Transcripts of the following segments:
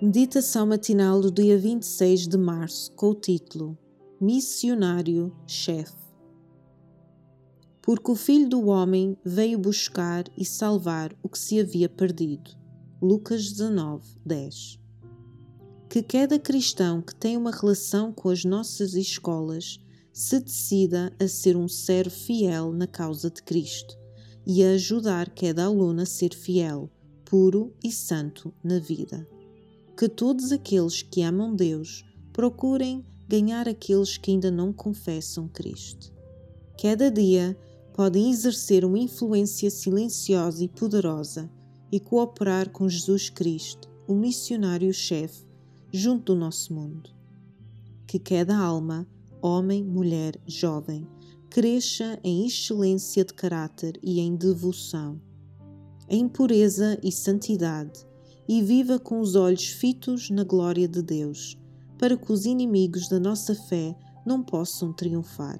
Meditação matinal do dia 26 de março com o título Missionário Chefe. Porque o Filho do Homem veio buscar e salvar o que se havia perdido. Lucas 19, 10. Que cada cristão que tem uma relação com as nossas escolas se decida a ser um servo fiel na causa de Cristo e a ajudar cada aluno a ser fiel, puro e santo na vida. Que todos aqueles que amam Deus procurem ganhar aqueles que ainda não confessam Cristo. Cada dia podem exercer uma influência silenciosa e poderosa e cooperar com Jesus Cristo, o missionário-chefe, junto do nosso mundo. Que cada alma homem, mulher, jovem, cresça em excelência de caráter e em devoção, em pureza e santidade, e viva com os olhos fitos na glória de Deus, para que os inimigos da nossa fé não possam triunfar.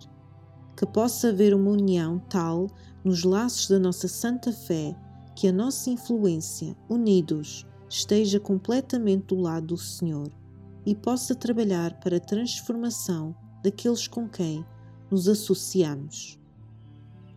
Que possa haver uma união tal nos laços da nossa santa fé que a nossa influência, unidos, esteja completamente do lado do Senhor e possa trabalhar para a transformação daqueles com quem nos associamos.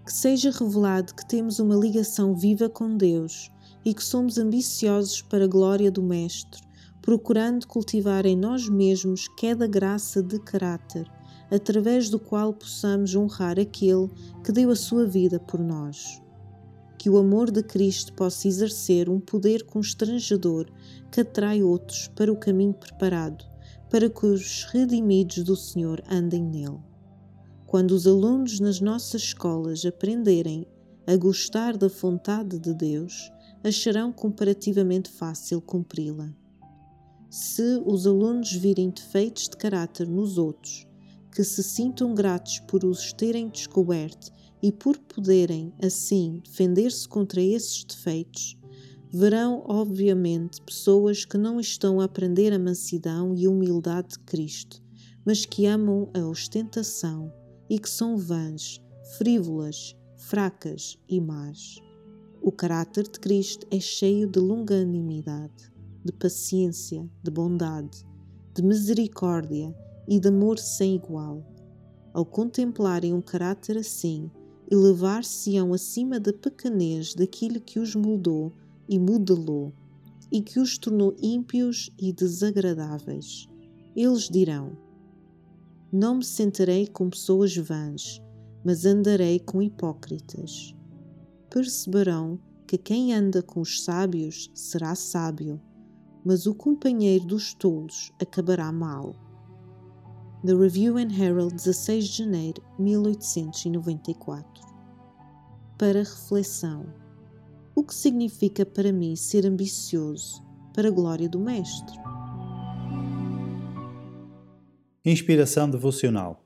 Que seja revelado que temos uma ligação viva com Deus e que somos ambiciosos para a glória do Mestre, procurando cultivar em nós mesmos cada graça de caráter, através do qual possamos honrar aquele que deu a sua vida por nós. Que o amor de Cristo possa exercer um poder constrangedor que atrai outros para o caminho preparado para que os redimidos do Senhor andem nele. Quando os alunos nas nossas escolas aprenderem a gostar da vontade de Deus, acharão comparativamente fácil cumpri-la. Se os alunos virem defeitos de caráter nos outros, que se sintam gratos por os terem descoberto e por poderem, assim, defender-se contra esses defeitos, verão, obviamente, pessoas que não estão a aprender a mansidão e humildade de Cristo, mas que amam a ostentação e que são vãs, frívolas, fracas e más. O caráter de Cristo é cheio de longanimidade, de paciência, de bondade, de misericórdia e de amor sem igual. Ao contemplarem um caráter assim, elevar-se-ão acima da pequenez daquilo que os moldou e modelou, e que os tornou ímpios e desagradáveis. Eles dirão: Não me sentarei com pessoas vãs, mas andarei com hipócritas. Perceberão que quem anda com os sábios será sábio, mas o companheiro dos tolos acabará mal. The Review and Herald, 16 de janeiro de 1894. Para reflexão o que significa para mim ser ambicioso para a glória do Mestre. Inspiração devocional.